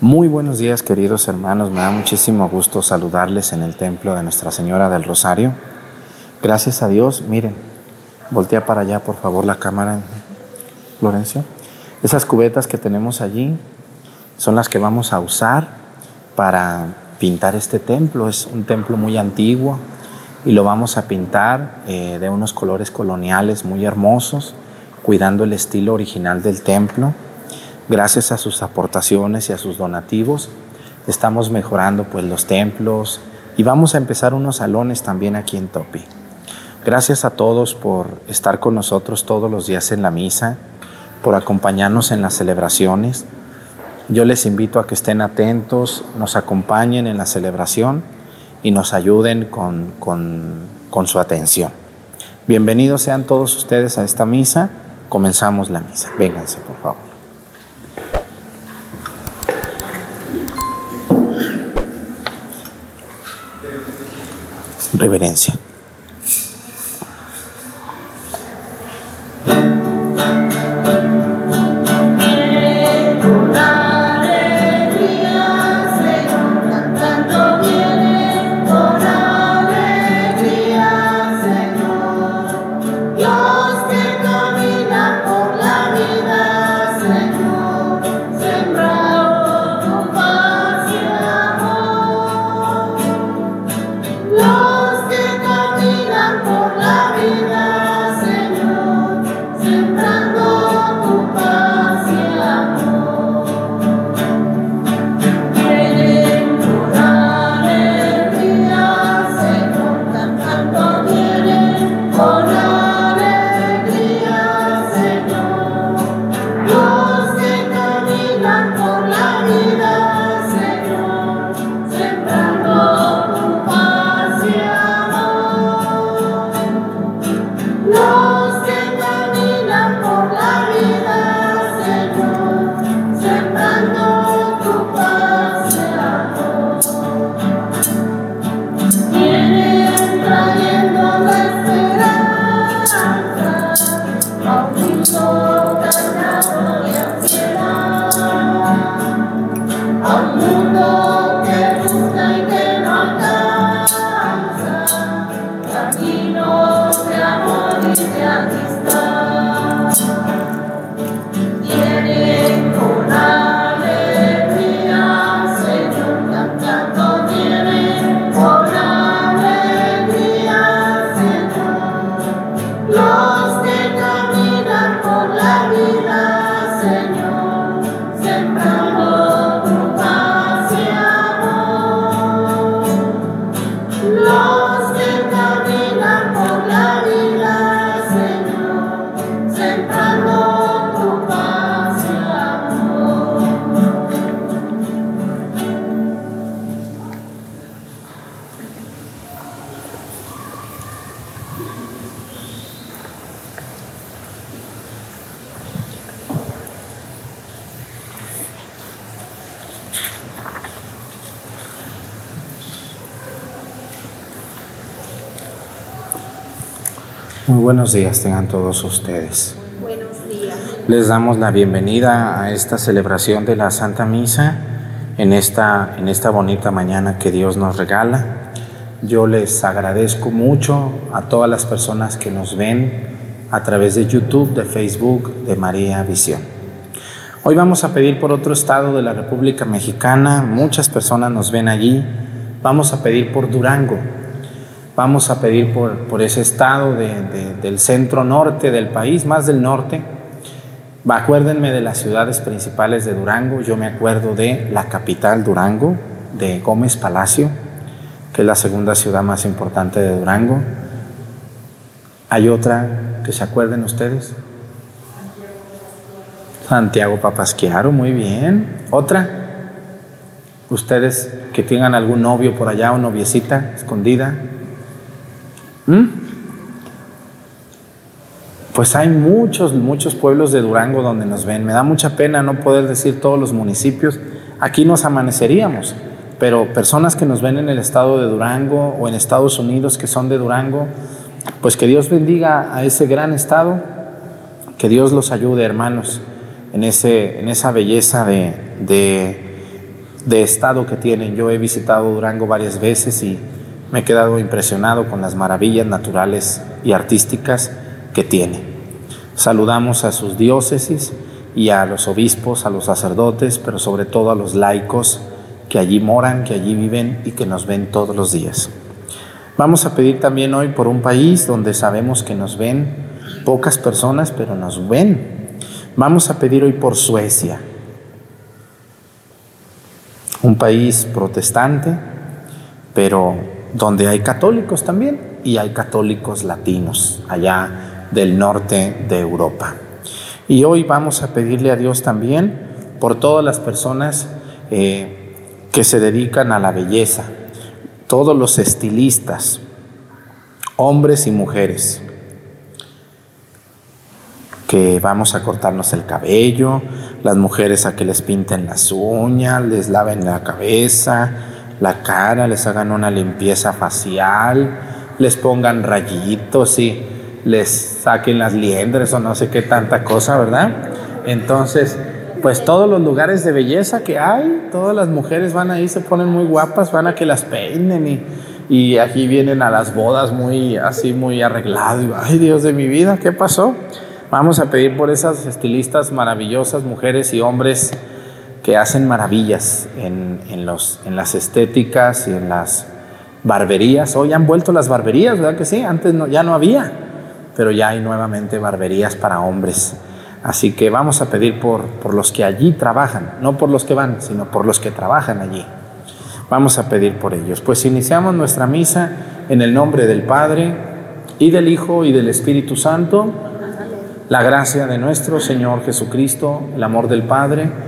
Muy buenos días queridos hermanos, me da muchísimo gusto saludarles en el templo de Nuestra Señora del Rosario. Gracias a Dios, miren, voltea para allá por favor la cámara, Florencio. Esas cubetas que tenemos allí son las que vamos a usar para pintar este templo. Es un templo muy antiguo y lo vamos a pintar eh, de unos colores coloniales muy hermosos, cuidando el estilo original del templo. Gracias a sus aportaciones y a sus donativos, estamos mejorando pues los templos y vamos a empezar unos salones también aquí en Topi. Gracias a todos por estar con nosotros todos los días en la misa, por acompañarnos en las celebraciones. Yo les invito a que estén atentos, nos acompañen en la celebración y nos ayuden con, con, con su atención. Bienvenidos sean todos ustedes a esta misa. Comenzamos la misa. Vénganse, por favor. Reverencia. Muy buenos días tengan todos ustedes. Buenos días. Les damos la bienvenida a esta celebración de la Santa Misa en esta, en esta bonita mañana que Dios nos regala. Yo les agradezco mucho a todas las personas que nos ven a través de YouTube, de Facebook, de María Visión. Hoy vamos a pedir por otro estado de la República Mexicana, muchas personas nos ven allí. Vamos a pedir por Durango, Vamos a pedir por, por ese estado del centro norte del país, más del norte. Acuérdenme de las ciudades principales de Durango. Yo me acuerdo de la capital Durango, de Gómez Palacio, que es la segunda ciudad más importante de Durango. Hay otra que se acuerden ustedes. Santiago Papasquiaro, muy bien. Otra. Ustedes que tengan algún novio por allá o noviecita escondida. ¿Mm? Pues hay muchos, muchos pueblos de Durango donde nos ven. Me da mucha pena no poder decir todos los municipios. Aquí nos amaneceríamos, pero personas que nos ven en el estado de Durango o en Estados Unidos que son de Durango, pues que Dios bendiga a ese gran estado, que Dios los ayude, hermanos, en, ese, en esa belleza de, de estado que tienen. Yo he visitado Durango varias veces y me he quedado impresionado con las maravillas naturales y artísticas que tiene. Saludamos a sus diócesis y a los obispos, a los sacerdotes, pero sobre todo a los laicos que allí moran, que allí viven y que nos ven todos los días. Vamos a pedir también hoy por un país donde sabemos que nos ven pocas personas, pero nos ven. Vamos a pedir hoy por Suecia, un país protestante, pero donde hay católicos también y hay católicos latinos allá del norte de Europa. Y hoy vamos a pedirle a Dios también por todas las personas eh, que se dedican a la belleza, todos los estilistas, hombres y mujeres, que vamos a cortarnos el cabello, las mujeres a que les pinten las uñas, les laven la cabeza, la cara, les hagan una limpieza facial, les pongan rayitos y les saquen las liendres o no sé qué tanta cosa, ¿verdad? Entonces, pues todos los lugares de belleza que hay, todas las mujeres van ahí, se ponen muy guapas, van a que las peinen y, y aquí vienen a las bodas muy así, muy arreglados. Ay, Dios de mi vida, ¿qué pasó? Vamos a pedir por esas estilistas maravillosas, mujeres y hombres que hacen maravillas en, los, en las estéticas y en las barberías. Hoy han vuelto las barberías, ¿verdad que sí? Antes no, ya no había, pero ya hay nuevamente barberías para hombres. Así que vamos a pedir por, por los que allí trabajan, no por los que van, sino por los que trabajan allí. Vamos a pedir por ellos. Pues iniciamos nuestra misa en el nombre del Padre y del Hijo y del Espíritu Santo. La gracia de nuestro Señor Jesucristo, el amor del Padre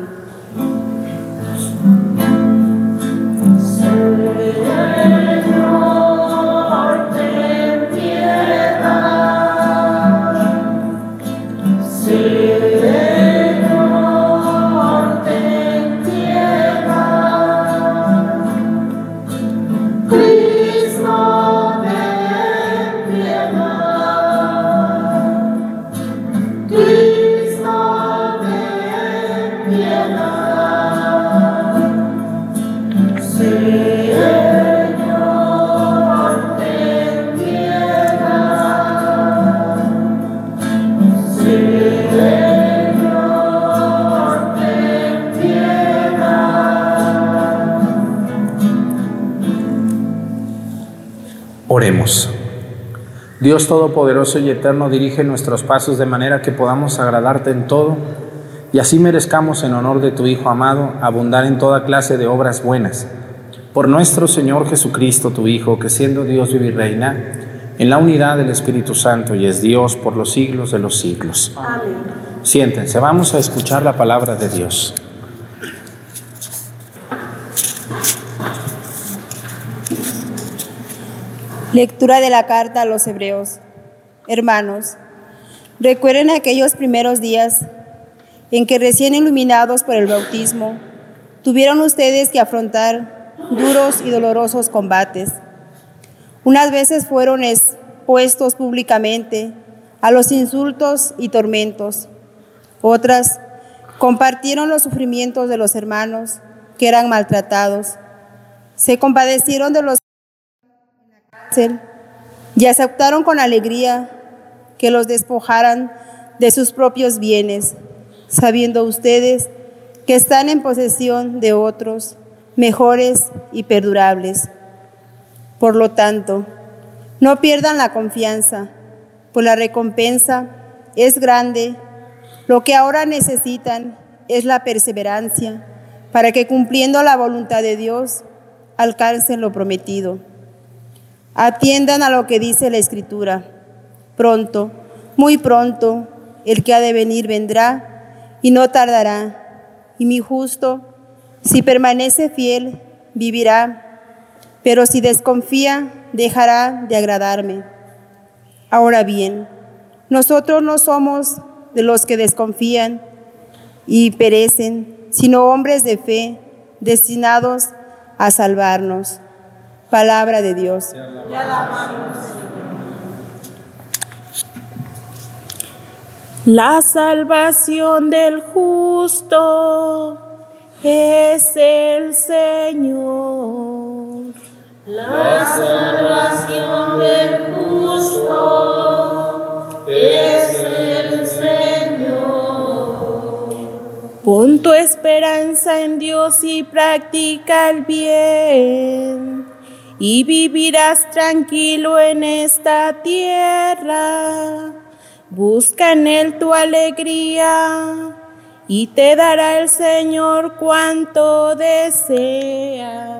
Dios Todopoderoso y Eterno, dirige nuestros pasos de manera que podamos agradarte en todo y así merezcamos en honor de tu Hijo amado abundar en toda clase de obras buenas. Por nuestro Señor Jesucristo, tu Hijo, que siendo Dios vive y reina en la unidad del Espíritu Santo y es Dios por los siglos de los siglos. Amén. Siéntense, vamos a escuchar la palabra de Dios. Lectura de la carta a los hebreos. Hermanos, recuerden aquellos primeros días en que recién iluminados por el bautismo, tuvieron ustedes que afrontar duros y dolorosos combates. Unas veces fueron expuestos públicamente a los insultos y tormentos. Otras compartieron los sufrimientos de los hermanos que eran maltratados. Se compadecieron de los y aceptaron con alegría que los despojaran de sus propios bienes, sabiendo ustedes que están en posesión de otros mejores y perdurables. Por lo tanto, no pierdan la confianza, pues la recompensa es grande. Lo que ahora necesitan es la perseverancia, para que cumpliendo la voluntad de Dios alcancen lo prometido. Atiendan a lo que dice la Escritura. Pronto, muy pronto, el que ha de venir vendrá y no tardará. Y mi justo, si permanece fiel, vivirá, pero si desconfía, dejará de agradarme. Ahora bien, nosotros no somos de los que desconfían y perecen, sino hombres de fe, destinados a salvarnos. Palabra de Dios. La salvación del justo es el Señor. La salvación del justo es el Señor. Pon tu esperanza en Dios y practica el bien, y vivirás tranquilo en esta tierra. Busca en Él tu alegría y te dará el Señor cuanto deseas.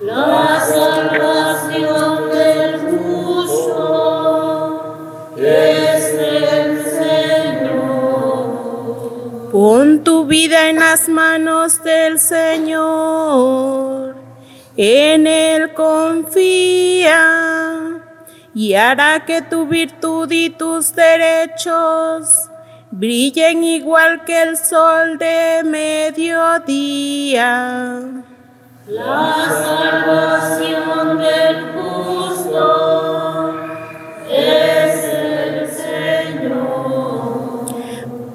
La salvación del justo es el Señor. Pon tu vida en las manos del Señor, en Él confía y hará que tu virtud y tus derechos brillen igual que el sol de mediodía. La salvación del justo es el Señor.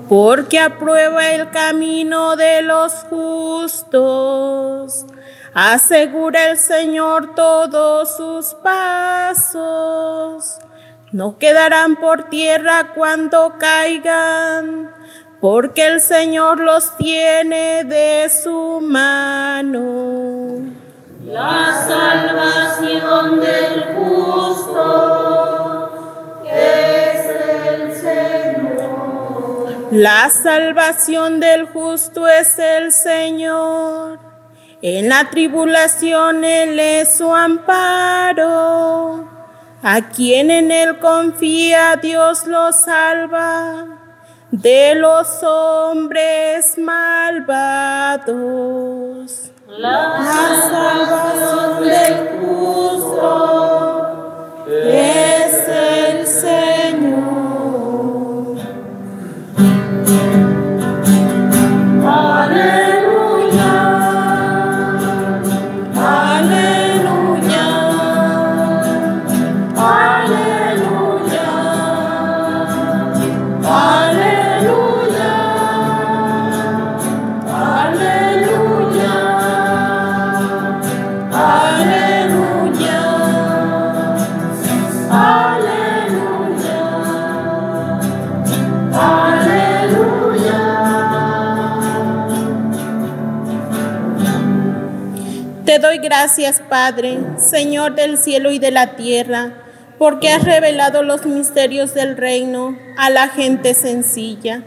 Porque aprueba el camino de los justos. Asegura el Señor todos sus pasos. No quedarán por tierra cuando caigan porque el Señor los tiene de su mano. La salvación del justo es el Señor. La salvación del justo es el Señor. En la tribulación Él es su amparo. A quien en Él confía, Dios lo salva de los hombres malvados. La salvación del justo es el Señor. Te doy gracias, Padre, Señor del cielo y de la tierra, porque has revelado los misterios del reino a la gente sencilla.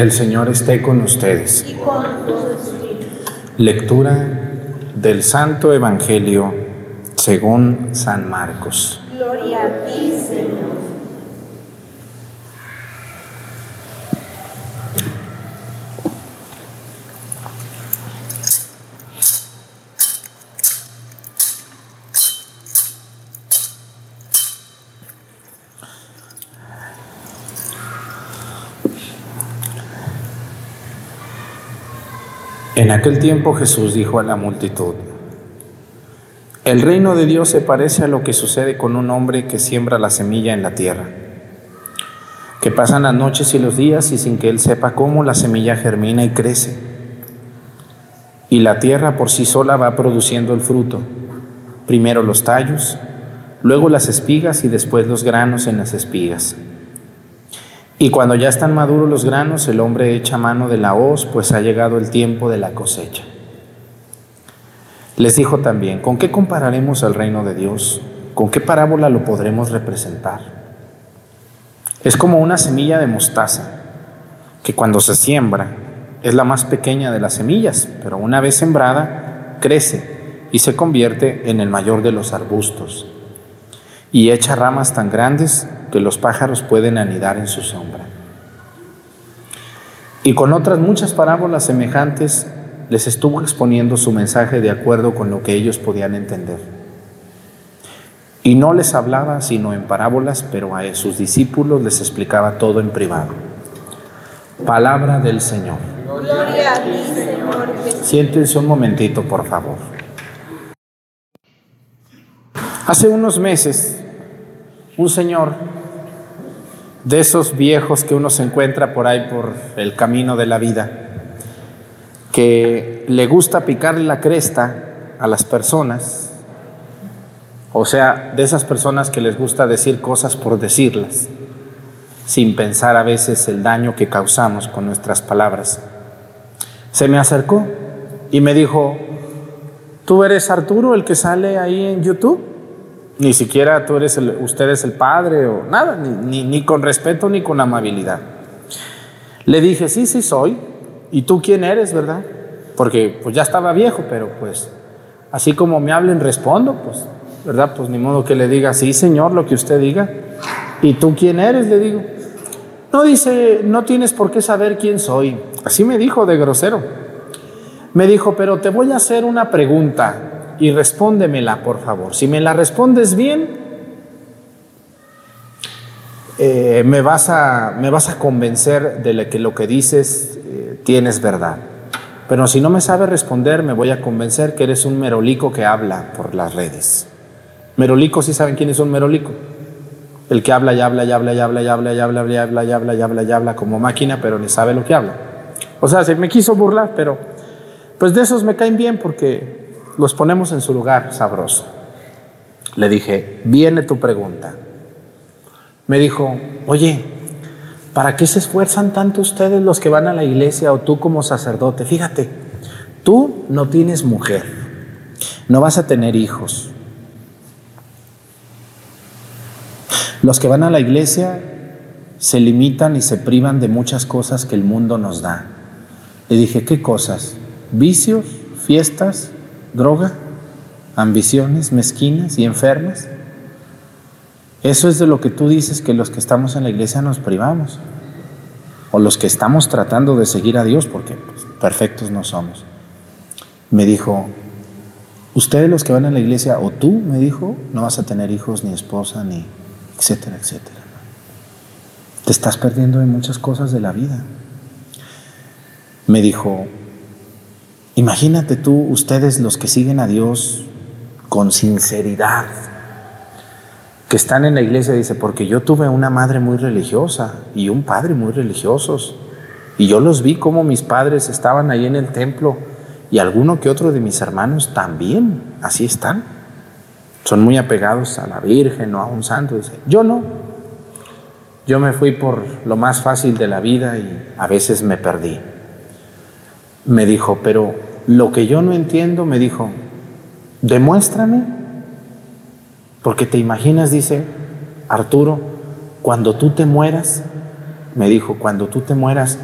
El Señor esté con ustedes. Lectura del Santo Evangelio según San Marcos. Gloria a ti, Señor. En aquel tiempo Jesús dijo a la multitud, el reino de Dios se parece a lo que sucede con un hombre que siembra la semilla en la tierra, que pasan las noches y los días y sin que él sepa cómo la semilla germina y crece. Y la tierra por sí sola va produciendo el fruto, primero los tallos, luego las espigas y después los granos en las espigas. Y cuando ya están maduros los granos, el hombre echa mano de la hoz, pues ha llegado el tiempo de la cosecha. Les dijo también, ¿con qué compararemos el reino de Dios? ¿Con qué parábola lo podremos representar? Es como una semilla de mostaza, que cuando se siembra es la más pequeña de las semillas, pero una vez sembrada crece y se convierte en el mayor de los arbustos y echa ramas tan grandes que los pájaros pueden anidar en su sombra. Y con otras muchas parábolas semejantes les estuvo exponiendo su mensaje de acuerdo con lo que ellos podían entender. Y no les hablaba sino en parábolas, pero a sus discípulos les explicaba todo en privado. Palabra del Señor. Gloria a ti, Señor. Siéntense un momentito, por favor. Hace unos meses, un señor de esos viejos que uno se encuentra por ahí por el camino de la vida, que le gusta picarle la cresta a las personas, o sea, de esas personas que les gusta decir cosas por decirlas, sin pensar a veces el daño que causamos con nuestras palabras. Se me acercó y me dijo, ¿tú eres Arturo el que sale ahí en YouTube? Ni siquiera tú eres el, usted es el padre o nada, ni, ni, con respeto ni con amabilidad. Le dije, sí, sí soy. ¿Y tú quién eres, verdad? Porque pues ya estaba viejo, pero pues así como me hablen respondo, pues, ¿verdad? Pues ni modo que le diga, sí, señor, lo que usted diga. ¿Y tú quién eres? Le digo. No dice, no tienes por qué saber quién soy. Así me dijo de grosero. Me dijo, pero te voy a hacer una pregunta y respóndemela, por favor. Si me la respondes bien, eh, me, vas a, me vas a convencer de que lo que dices eh, tienes verdad. Pero si no me sabes responder, me voy a convencer que eres un merolico que habla por las redes. Merolico, ¿sí saben quién es un merolico? El que habla y habla y habla y habla y habla y habla y habla y habla y habla y habla como máquina, pero ni sabe lo que habla. O sea, se me quiso burlar, pero pues de esos me caen bien porque los ponemos en su lugar sabroso. Le dije, viene tu pregunta. Me dijo, oye, ¿para qué se esfuerzan tanto ustedes los que van a la iglesia o tú como sacerdote? Fíjate, tú no tienes mujer, no vas a tener hijos. Los que van a la iglesia se limitan y se privan de muchas cosas que el mundo nos da. Le dije, ¿qué cosas? ¿Vicios? ¿Fiestas? ¿Droga? ¿Ambiciones mezquinas y enfermas? Eso es de lo que tú dices que los que estamos en la iglesia nos privamos. O los que estamos tratando de seguir a Dios, porque pues, perfectos no somos. Me dijo, ustedes los que van a la iglesia, o tú, me dijo, no vas a tener hijos, ni esposa, ni etcétera, etcétera. Te estás perdiendo de muchas cosas de la vida. Me dijo, imagínate tú, ustedes los que siguen a Dios con sinceridad, que están en la iglesia, dice, porque yo tuve una madre muy religiosa y un padre muy religiosos, y yo los vi como mis padres estaban ahí en el templo, y alguno que otro de mis hermanos también, así están. Son muy apegados a la Virgen o a un santo. Dice, yo no. Yo me fui por lo más fácil de la vida y a veces me perdí. Me dijo, pero lo que yo no entiendo, me dijo, demuéstrame. Porque te imaginas, dice Arturo, cuando tú te mueras, me dijo, cuando tú te mueras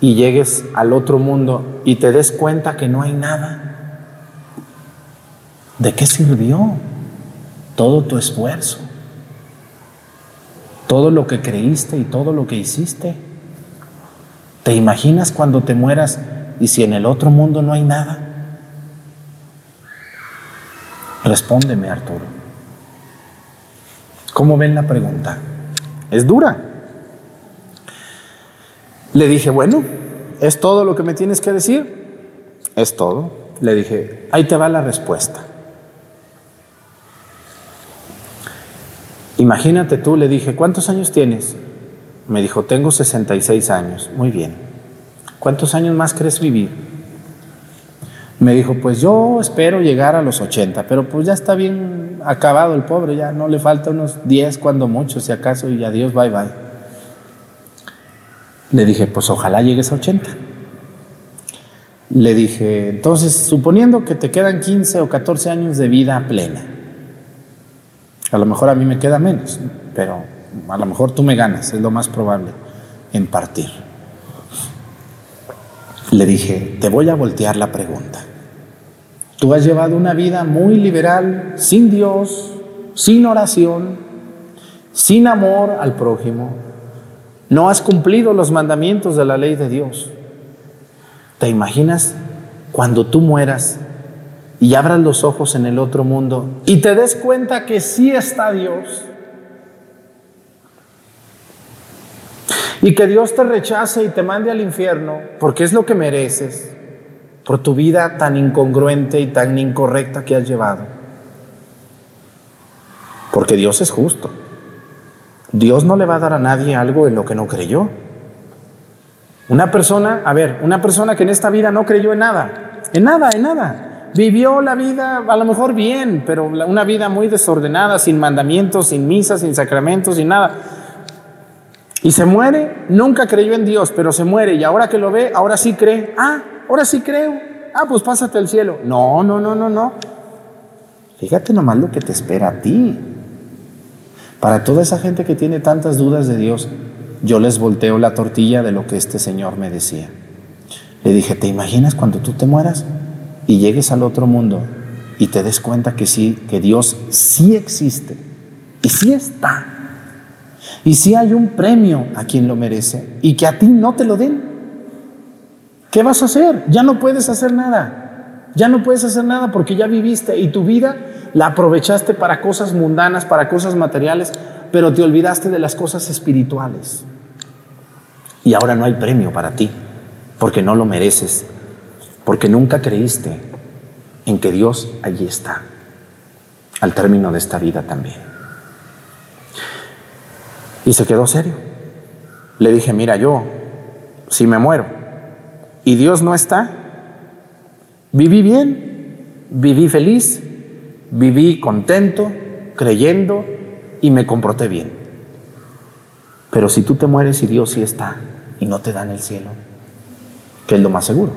y llegues al otro mundo y te des cuenta que no hay nada, ¿de qué sirvió todo tu esfuerzo? Todo lo que creíste y todo lo que hiciste. ¿Te imaginas cuando te mueras y si en el otro mundo no hay nada? Respóndeme, Arturo. ¿Cómo ven la pregunta? Es dura. Le dije, bueno, ¿es todo lo que me tienes que decir? Es todo. Le dije, ahí te va la respuesta. Imagínate tú, le dije, ¿cuántos años tienes? Me dijo, tengo 66 años. Muy bien. ¿Cuántos años más crees vivir? Me dijo, pues yo espero llegar a los 80, pero pues ya está bien acabado el pobre, ya no le falta unos 10 cuando mucho, si acaso, y adiós, bye bye. Le dije, pues ojalá llegues a 80. Le dije, entonces, suponiendo que te quedan 15 o 14 años de vida plena, a lo mejor a mí me queda menos, pero a lo mejor tú me ganas, es lo más probable, en partir. Le dije, te voy a voltear la pregunta. Tú has llevado una vida muy liberal, sin Dios, sin oración, sin amor al prójimo. No has cumplido los mandamientos de la ley de Dios. ¿Te imaginas cuando tú mueras y abras los ojos en el otro mundo y te des cuenta que sí está Dios? Y que Dios te rechace y te mande al infierno porque es lo que mereces por tu vida tan incongruente y tan incorrecta que has llevado. Porque Dios es justo. Dios no le va a dar a nadie algo en lo que no creyó. Una persona, a ver, una persona que en esta vida no creyó en nada, en nada, en nada. Vivió la vida a lo mejor bien, pero una vida muy desordenada, sin mandamientos, sin misas, sin sacramentos, sin nada. Y se muere, nunca creyó en Dios, pero se muere y ahora que lo ve, ahora sí cree. Ah, ahora sí creo. Ah, pues pásate al cielo. No, no, no, no, no. Fíjate nomás lo que te espera a ti. Para toda esa gente que tiene tantas dudas de Dios, yo les volteo la tortilla de lo que este señor me decía. Le dije, ¿te imaginas cuando tú te mueras y llegues al otro mundo y te des cuenta que sí, que Dios sí existe y sí está? Y sí hay un premio a quien lo merece y que a ti no te lo den. ¿Qué vas a hacer? Ya no puedes hacer nada. Ya no puedes hacer nada porque ya viviste y tu vida la aprovechaste para cosas mundanas, para cosas materiales, pero te olvidaste de las cosas espirituales. Y ahora no hay premio para ti, porque no lo mereces, porque nunca creíste en que Dios allí está, al término de esta vida también. Y se quedó serio. Le dije, mira, yo, si me muero y Dios no está, viví bien, viví feliz, viví contento, creyendo y me comporté bien. Pero si tú te mueres y Dios sí está y no te da en el cielo, que es lo más seguro,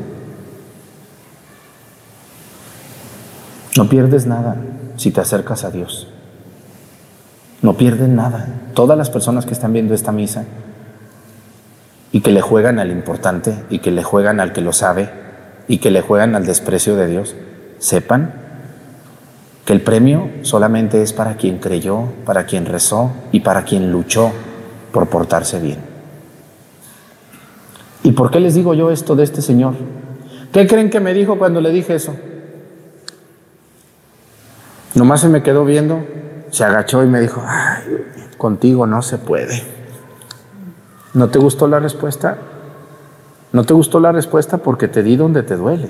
no pierdes nada si te acercas a Dios. No pierdes nada. Todas las personas que están viendo esta misa y que le juegan al importante y que le juegan al que lo sabe y que le juegan al desprecio de Dios, sepan que el premio solamente es para quien creyó, para quien rezó y para quien luchó por portarse bien. ¿Y por qué les digo yo esto de este señor? ¿Qué creen que me dijo cuando le dije eso? Nomás se me quedó viendo, se agachó y me dijo, contigo no se puede. ¿No te gustó la respuesta? No te gustó la respuesta porque te di donde te duele.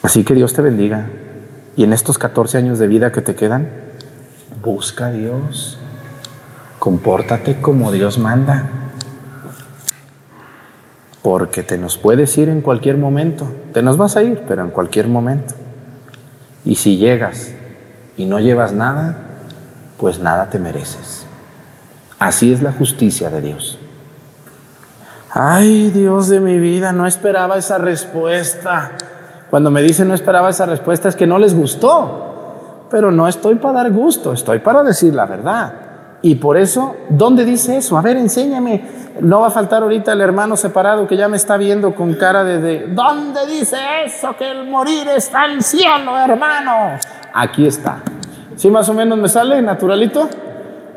Así que Dios te bendiga. Y en estos 14 años de vida que te quedan, busca a Dios. Compórtate como Dios manda. Porque te nos puedes ir en cualquier momento. Te nos vas a ir, pero en cualquier momento. Y si llegas y no llevas nada, pues nada te mereces. Así es la justicia de Dios. Ay, Dios de mi vida, no esperaba esa respuesta. Cuando me dicen no esperaba esa respuesta es que no les gustó. Pero no estoy para dar gusto, estoy para decir la verdad. Y por eso, ¿dónde dice eso? A ver, enséñame. No va a faltar ahorita el hermano separado que ya me está viendo con cara de, de ¿dónde dice eso? Que el morir está en el cielo, hermano. Aquí está. ¿Sí más o menos me sale naturalito?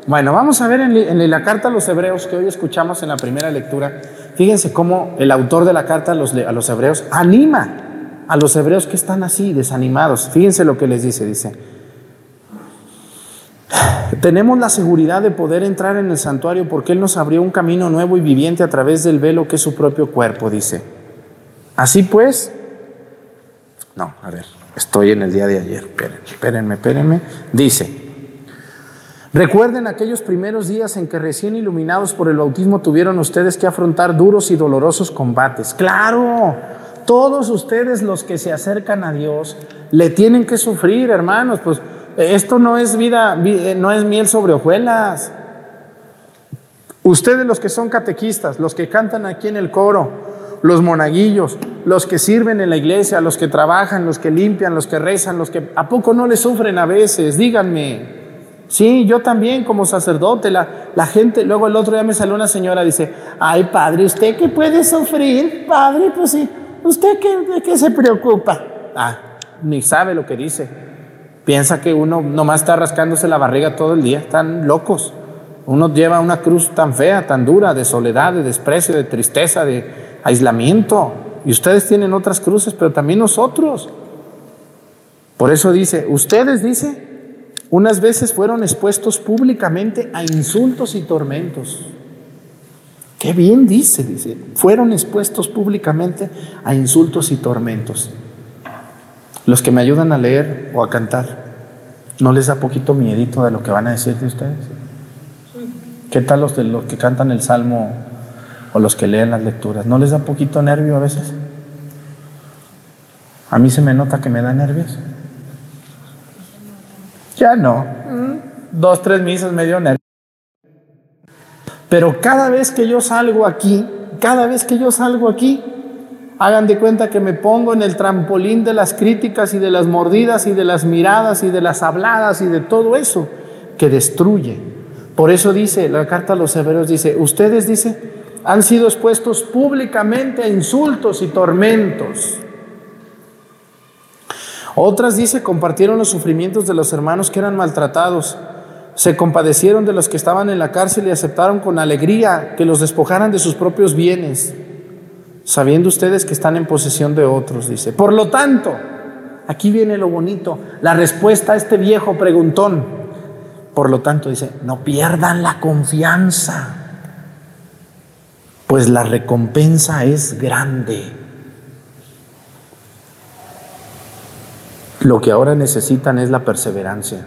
Bueno, vamos a ver en, la carta a los hebreos que hoy escuchamos en la primera lectura. Fíjense cómo el autor de la carta a los, a los hebreos anima a los hebreos que están así, desanimados. Fíjense lo que les dice, dice, tenemos la seguridad de poder entrar en el santuario porque Él nos abrió un camino nuevo y viviente a través del velo que es su propio cuerpo, dice. Así pues, no, a ver, estoy en el día de ayer, espérenme, espérenme, espérenme. Dice, recuerden aquellos primeros días en que recién iluminados por el bautismo tuvieron ustedes que afrontar duros y dolorosos combates. Claro, todos ustedes los que se acercan a Dios le tienen que sufrir, hermanos, pues esto no es vida, no es miel sobre hojuelas. Ustedes los que son catequistas, los que cantan aquí en el coro, los monaguillos, los que sirven en la iglesia, los que trabajan, los que limpian, los que rezan, los que a poco no les sufren a veces, díganme. Sí, yo también como sacerdote, la, la gente, luego el otro día me salió una señora, dice, ay padre, ¿usted qué puede sufrir? Padre, pues sí, ¿usted qué, qué se preocupa? Ah, ni sabe lo que dice. Piensa que uno nomás está rascándose la barriga todo el día, están locos. Uno lleva una cruz tan fea, tan dura, de soledad, de desprecio, de tristeza, de aislamiento. Y ustedes tienen otras cruces, pero también nosotros. Por eso dice, ustedes, dice, unas veces fueron expuestos públicamente a insultos y tormentos. Qué bien dice, dice, fueron expuestos públicamente a insultos y tormentos. Los que me ayudan a leer o a cantar, ¿no les da poquito miedito de lo que van a decir de ustedes? ¿Qué tal los de los que cantan el salmo o los que leen las lecturas? ¿No les da poquito nervio a veces? A mí se me nota que me da nervios. Ya no. Dos, tres misas me dio nervio. Pero cada vez que yo salgo aquí, cada vez que yo salgo aquí, hagan de cuenta que me pongo en el trampolín de las críticas y de las mordidas y de las miradas y de las habladas y de todo eso que destruye. Por eso dice la carta a los hebreos, dice, ustedes, dice, han sido expuestos públicamente a insultos y tormentos. Otras, dice, compartieron los sufrimientos de los hermanos que eran maltratados. Se compadecieron de los que estaban en la cárcel y aceptaron con alegría que los despojaran de sus propios bienes, sabiendo ustedes que están en posesión de otros, dice. Por lo tanto, aquí viene lo bonito, la respuesta a este viejo preguntón. Por lo tanto, dice, no pierdan la confianza, pues la recompensa es grande. Lo que ahora necesitan es la perseverancia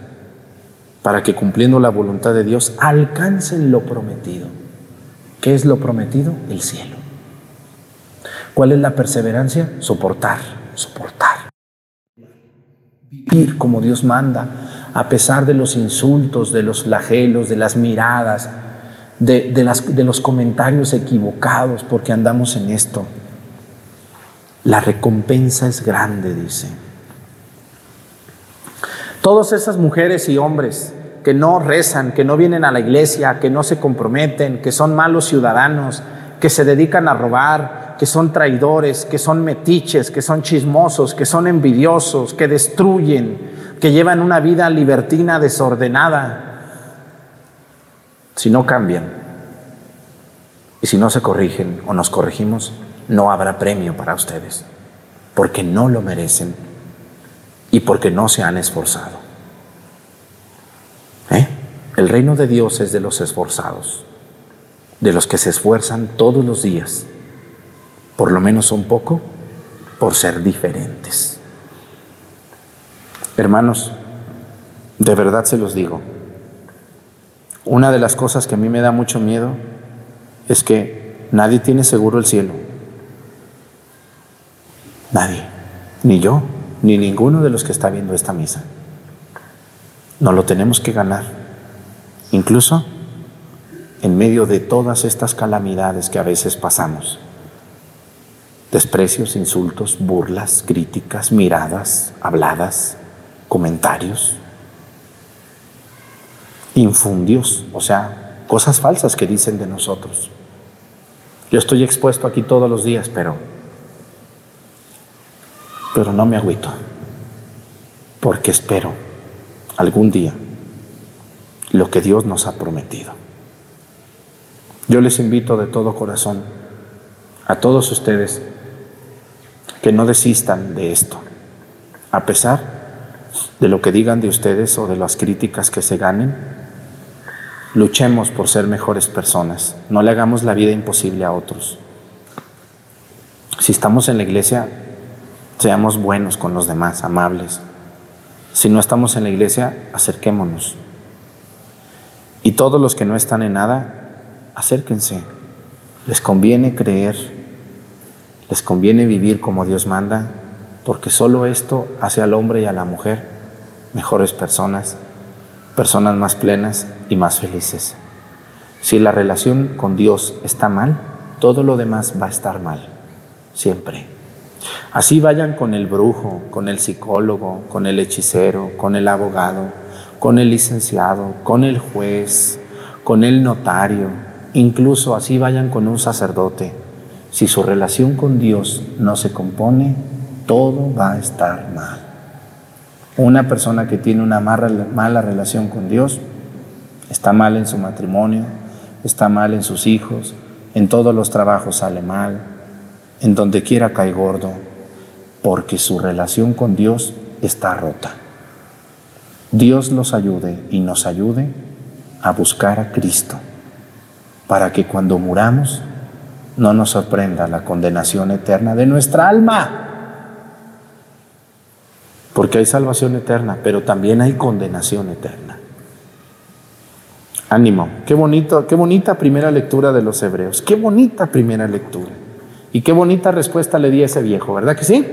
para que cumpliendo la voluntad de Dios alcancen lo prometido. ¿Qué es lo prometido? El cielo. ¿Cuál es la perseverancia? Soportar, soportar. Vivir como Dios manda, a pesar de los insultos, de los flagelos, de las miradas, de, los comentarios equivocados, porque andamos en esto. La recompensa es grande, dice. Todas esas mujeres y hombres que no rezan, que no vienen a la iglesia, que no se comprometen, que son malos ciudadanos, que se dedican a robar, que son traidores, que son metiches, que son chismosos, que son envidiosos, que destruyen, que llevan una vida libertina desordenada. Si no cambian y si no se corrigen o nos corregimos, no habrá premio para ustedes, porque no lo merecen y porque no se han esforzado. ¿Eh? El reino de Dios es de los esforzados, de los que se esfuerzan todos los días, por lo menos un poco, por ser diferentes. Hermanos, de verdad se los digo, una de las cosas que a mí me da mucho miedo es que nadie tiene seguro el cielo. Nadie, ni yo, ni ninguno de los que está viendo esta misa. No lo tenemos que ganar. Incluso en medio de todas estas calamidades que a veces pasamos. Desprecios, insultos, burlas, críticas, miradas, habladas, comentarios, infundios, o sea, cosas falsas que dicen de nosotros. Yo estoy expuesto aquí todos los días, pero pero no me agüito, porque espero algún día lo que Dios nos ha prometido. Yo les invito de todo corazón a todos ustedes que no desistan de esto, a pesar de lo que digan de ustedes o de las críticas que se ganen, luchemos por ser mejores personas, no le hagamos la vida imposible a otros. Si estamos en la iglesia, seamos buenos con los demás, amables. Si no estamos en la iglesia, acerquémonos. Y todos los que no están en nada, acérquense. Les conviene creer, les conviene vivir como Dios manda, porque solo esto hace al hombre y a la mujer mejores personas, personas más plenas y más felices. Si la relación con Dios está mal, todo lo demás va a estar mal, siempre. Así vayan con el brujo, con el psicólogo, con el hechicero, con el abogado, con el licenciado, con el juez, con el notario, incluso así vayan con un sacerdote. Si su relación con Dios no se compone, todo va a estar mal. Una persona que tiene una mala, relación con Dios está mal en su matrimonio, está mal en sus hijos, en todos los trabajos sale mal, en donde quiera cae gordo, porque su relación con Dios está rota. Dios los ayude y nos ayude a buscar a Cristo, para que cuando muramos no nos sorprenda la condenación eterna de nuestra alma. Porque hay salvación eterna, pero también hay condenación eterna. Ánimo, qué bonito, qué bonita primera lectura de los hebreos, qué bonita primera lectura. Y qué bonita respuesta le di a ese viejo, ¿verdad que sí?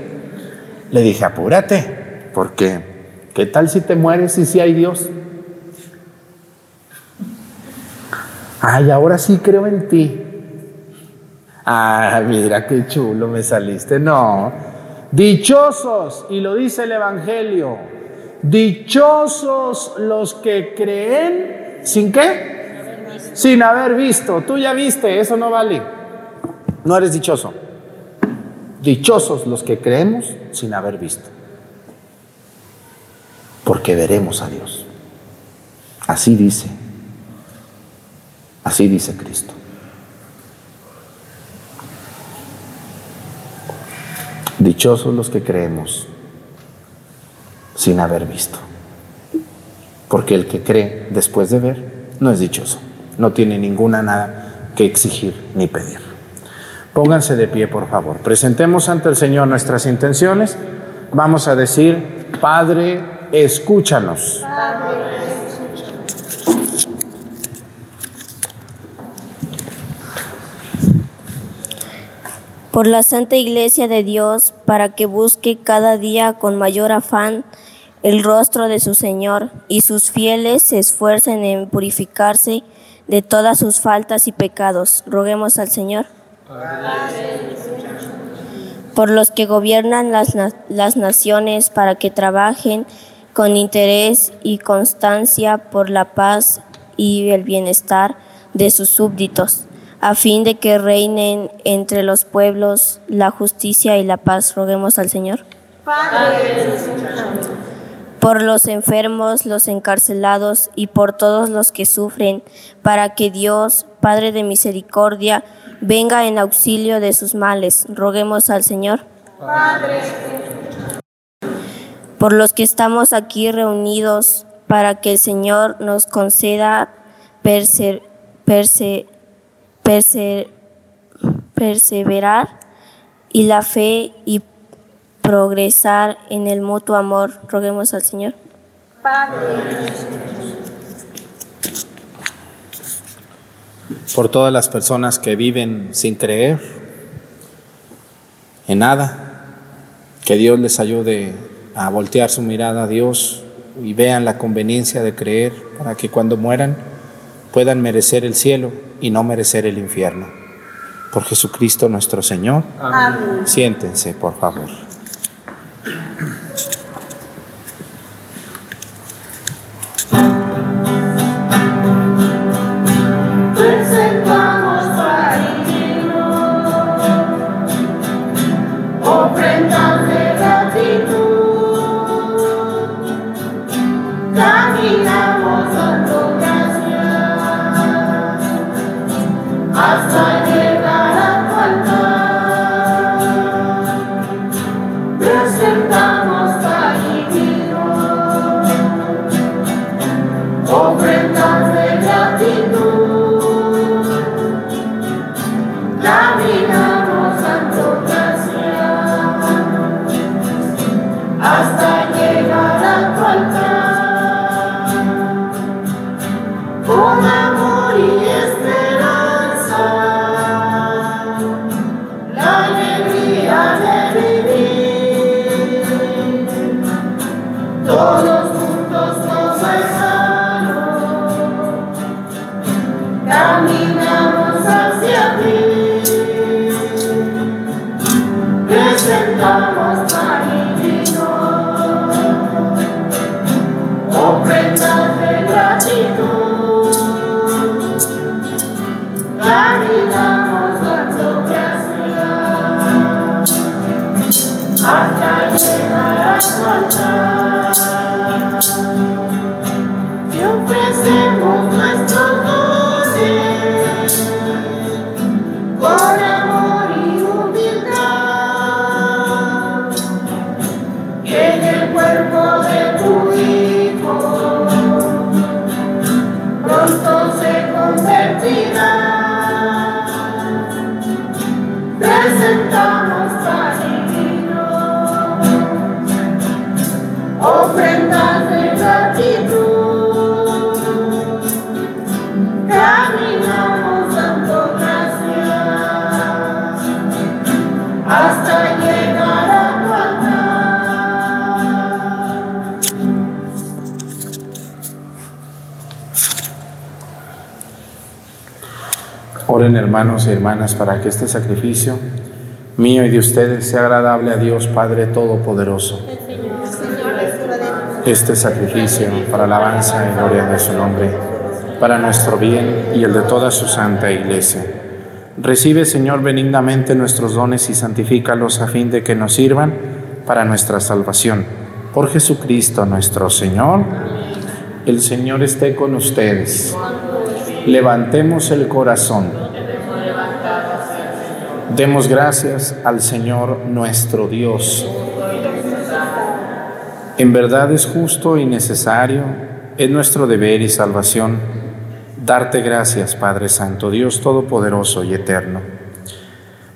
Le dije, apúrate, porque ¿qué tal si te mueres y si hay Dios? Ay, ahora sí creo en ti. Ah, mira qué chulo me saliste. No. Dichosos, y lo dice el Evangelio, dichosos los que creen sin qué? Sin haber visto. Tú ya viste, eso no vale. No eres dichoso. Dichosos los que creemos sin haber visto. Porque veremos a Dios. Así dice. Así dice Cristo. Dichosos los que creemos sin haber visto. Porque el que cree después de ver no es dichoso. No tiene ninguna nada que exigir ni pedir. Pónganse de pie, por favor. Presentemos ante el Señor nuestras intenciones. Vamos a decir, Padre, escúchanos. Por la Santa Iglesia de Dios, para que busque cada día con mayor afán el rostro de su Señor y sus fieles se esfuercen en purificarse de todas sus faltas y pecados. Roguemos al Señor. Por los que gobiernan las, las naciones, para que trabajen con interés y constancia por la paz y el bienestar de sus súbditos, a fin de que reinen entre los pueblos la justicia y la paz. Roguemos al Señor. Por los enfermos, los encarcelados y por todos los que sufren, para que Dios, Padre de misericordia, venga en auxilio de sus males. Roguemos al Señor. Por los que estamos aquí reunidos, para que el Señor nos conceda perse- perse- perseverar y la fe y progresar en el mutuo amor. Roguemos al Señor. Por todas las personas que viven sin creer en nada, que Dios les ayude a voltear su mirada a Dios y vean la conveniencia de creer para que cuando mueran puedan merecer el cielo y no merecer el infierno. Por Jesucristo nuestro Señor. Siéntense, por favor. Hermanos y hermanas para que este sacrificio mío y de ustedes sea agradable a Dios Padre Todopoderoso. Este sacrificio para alabanza y gloria de su nombre, para nuestro bien y el de toda su santa iglesia. Recibe, Señor, benignamente nuestros dones y santifícalos a fin de que nos sirvan para nuestra salvación. Por Jesucristo nuestro Señor. El Señor esté con ustedes. Levantemos el corazón. Demos gracias al Señor nuestro Dios. En verdad es justo y necesario, es nuestro deber y salvación, darte gracias, Padre Santo, Dios Todopoderoso y Eterno.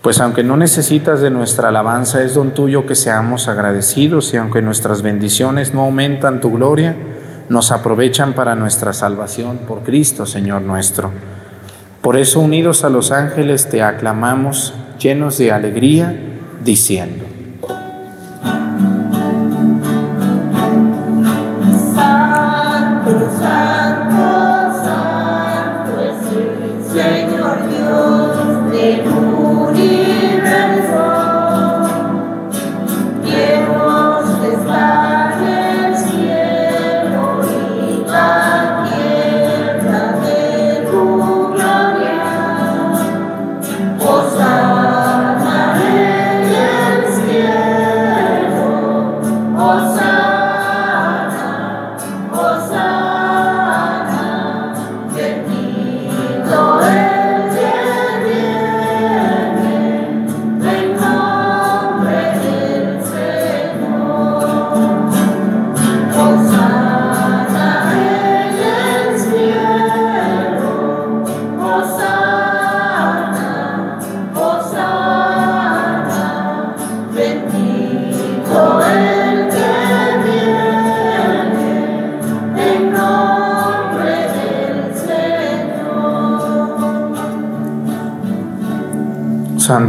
Pues aunque no necesitas de nuestra alabanza, es don tuyo que seamos agradecidos y aunque nuestras bendiciones no aumentan tu gloria, nos aprovechan para nuestra salvación por Cristo, Señor nuestro. Por eso, unidos a los ángeles, te aclamamos llenos de alegría, diciendo,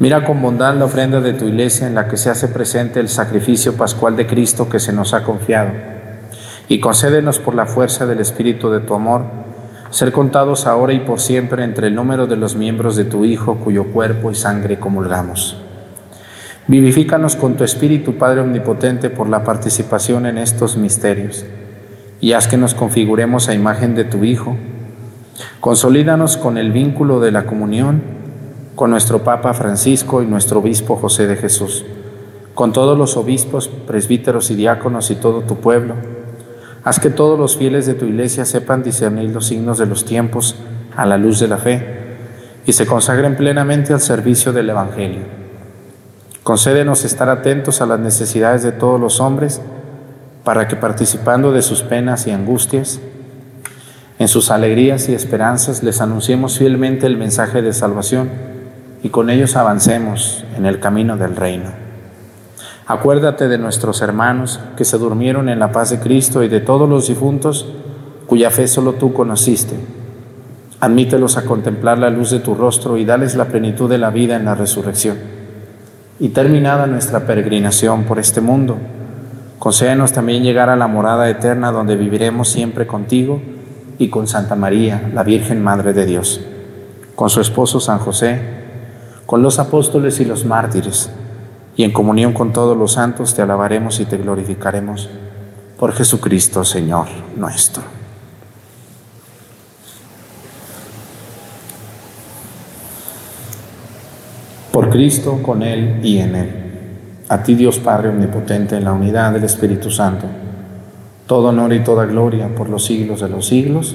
Mira con bondad la ofrenda de tu iglesia en la que se hace presente el sacrificio pascual de Cristo que se nos ha confiado, y concédenos por la fuerza del Espíritu de tu amor, ser contados ahora y por siempre entre el número de los miembros de tu Hijo, cuyo cuerpo y sangre comulgamos. Vivifícanos con tu Espíritu, Padre Omnipotente, por la participación en estos misterios, y haz que nos configuremos a imagen de tu Hijo. Consolídanos con el vínculo de la comunión, con nuestro Papa Francisco y nuestro Obispo José de Jesús, con todos los obispos, presbíteros y diáconos y todo tu pueblo. Haz que todos los fieles de tu iglesia sepan discernir los signos de los tiempos a la luz de la fe y se consagren plenamente al servicio del Evangelio. Concédenos estar atentos a las necesidades de todos los hombres para que participando de sus penas y angustias, en sus alegrías y esperanzas les anunciemos fielmente el mensaje de salvación y con ellos avancemos en el camino del reino. Acuérdate de nuestros hermanos que se durmieron en la paz de Cristo y de todos los difuntos cuya fe solo tú conociste. Admítelos a contemplar la luz de tu rostro y dales la plenitud de la vida en la resurrección. Y terminada nuestra peregrinación por este mundo, concédenos también llegar a la morada eterna donde viviremos siempre contigo y con Santa María, la Virgen Madre de Dios, con su esposo San José, con los apóstoles y los mártires y en comunión con todos los santos te alabaremos y te glorificaremos por Jesucristo, Señor nuestro. Por Cristo, con Él y en Él. A ti Dios Padre Omnipotente, en la unidad del Espíritu Santo, todo honor y toda gloria por los siglos de los siglos.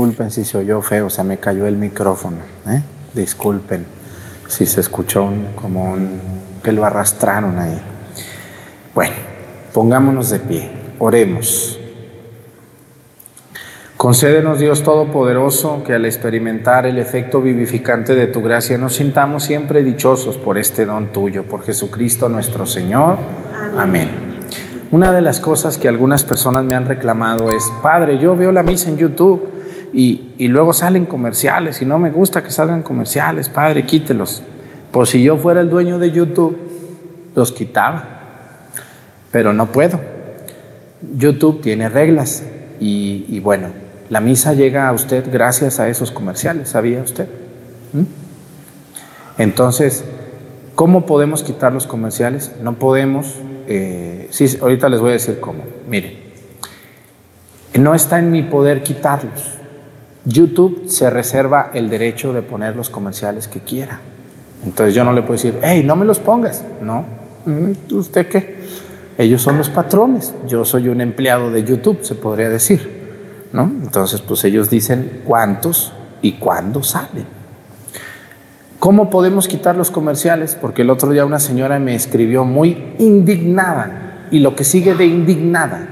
Disculpen si se oyó feo, se me cayó el micrófono. ¿eh? Disculpen si se escuchó un, como un, que lo arrastraron ahí. Bueno, pongámonos de pie, oremos. Concédenos Dios Todopoderoso que al experimentar el efecto vivificante de tu gracia nos sintamos siempre dichosos por este don tuyo, por Jesucristo nuestro Señor. Amén. Una de las cosas que algunas personas me han reclamado es, Padre, yo veo la misa en YouTube y, luego salen comerciales y no me gusta que salgan comerciales, Padre, quítelos. Pues si yo fuera el dueño de YouTube, los quitaba, pero no puedo. YouTube tiene reglas y, bueno, la misa llega a usted gracias a esos comerciales, ¿sabía usted? ¿Mm? Entonces, ¿cómo podemos quitar los comerciales? No podemos eh, ahorita les voy a decir cómo. Miren, no está en mi poder quitarlos. YouTube se reserva el derecho de poner los comerciales que quiera. Entonces yo no le puedo decir, hey, no me los pongas. No, mm, ¿usted qué? Ellos son los patrones. Yo soy un empleado de YouTube, se podría decir. ¿no? Entonces, pues ellos dicen cuántos y cuándo salen. ¿Cómo podemos quitar los comerciales? Porque el otro día una señora me escribió muy indignada y lo que sigue de indignada.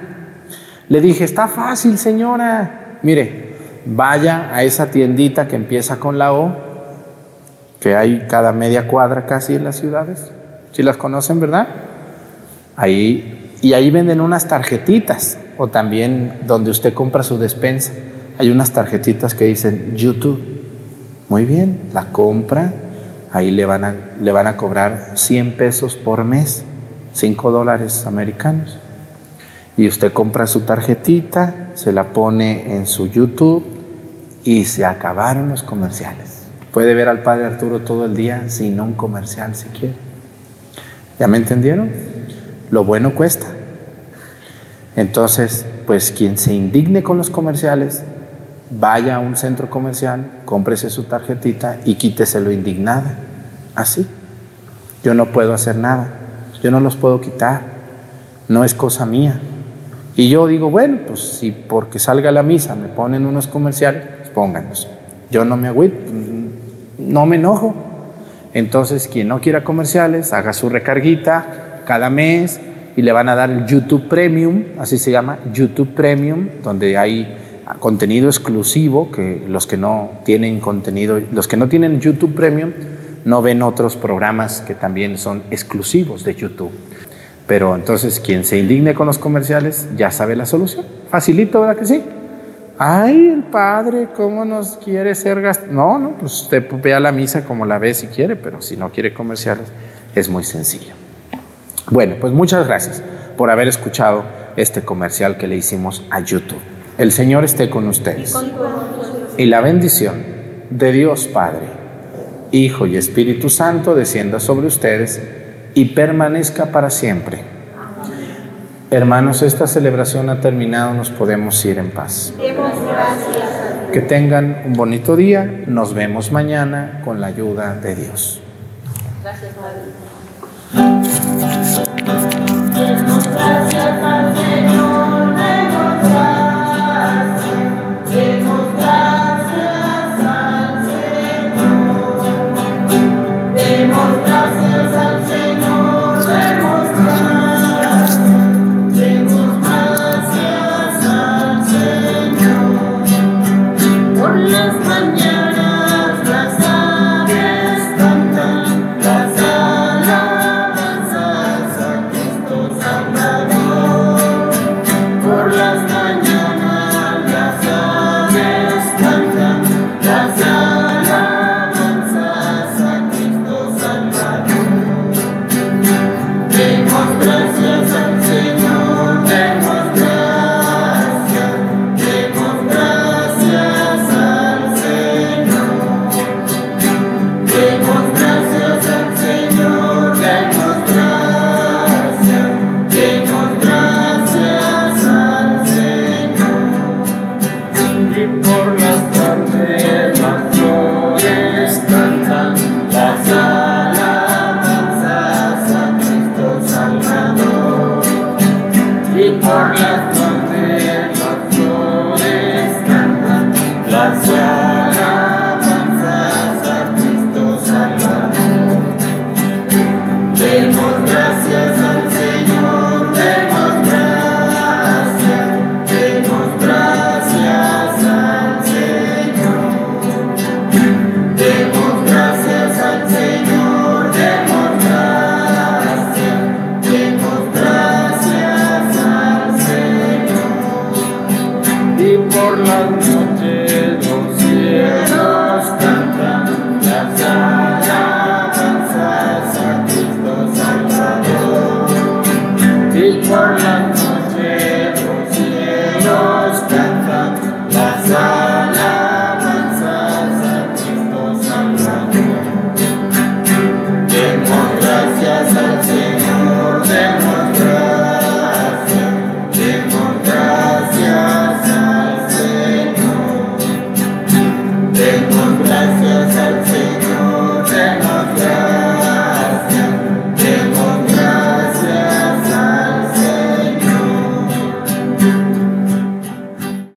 Le dije, está fácil señora. Mire, vaya a esa tiendita que empieza con la O, que hay cada media cuadra casi en las ciudades. Si las conocen, ¿verdad? Ahí, y ahí venden unas tarjetitas, o también donde usted compra su despensa. Hay unas tarjetitas que dicen YouTube. Muy bien, la compra, ahí le van a, le van a cobrar 100 pesos por mes, 5 dólares americanos. Y usted compra su tarjetita, se la pone en su YouTube y se acabaron los comerciales. Puede ver al Padre Arturo todo el día sin un comercial si quiere. ¿Ya me entendieron? Lo bueno cuesta. Entonces, pues quien se indigne con los comerciales, vaya a un centro comercial, cómprese su tarjetita y quítese lo indignada. Así. Yo no puedo hacer nada. Yo no los puedo quitar. No es cosa mía. Y yo digo, bueno, pues si porque salga la misa me ponen unos comerciales, pónganlos. Yo no me agüito, no me enojo. Entonces, quien no quiera comerciales, haga su recarguita cada mes y le van a dar el YouTube Premium, así se llama, YouTube Premium, donde hay contenido exclusivo, que los que no tienen contenido, los que no tienen YouTube Premium, no ven otros programas que también son exclusivos de YouTube. Pero entonces quien se indigne con los comerciales ya sabe la solución. Facilito, ¿verdad que sí? Ay, el padre, ¿cómo nos quiere ser gast No, no, pues usted vea la misa como la ve si quiere, pero si no quiere comerciales, es muy sencillo. Bueno, pues muchas gracias por haber escuchado este comercial que le hicimos a YouTube. El Señor esté con ustedes. Y la bendición de Dios Padre, Hijo y Espíritu Santo descienda sobre ustedes y permanezca para siempre. Hermanos, esta celebración ha terminado, nos podemos ir en paz. Que tengan un bonito día, nos vemos mañana con la ayuda de Dios. Gracias, Padre. Demos gracias a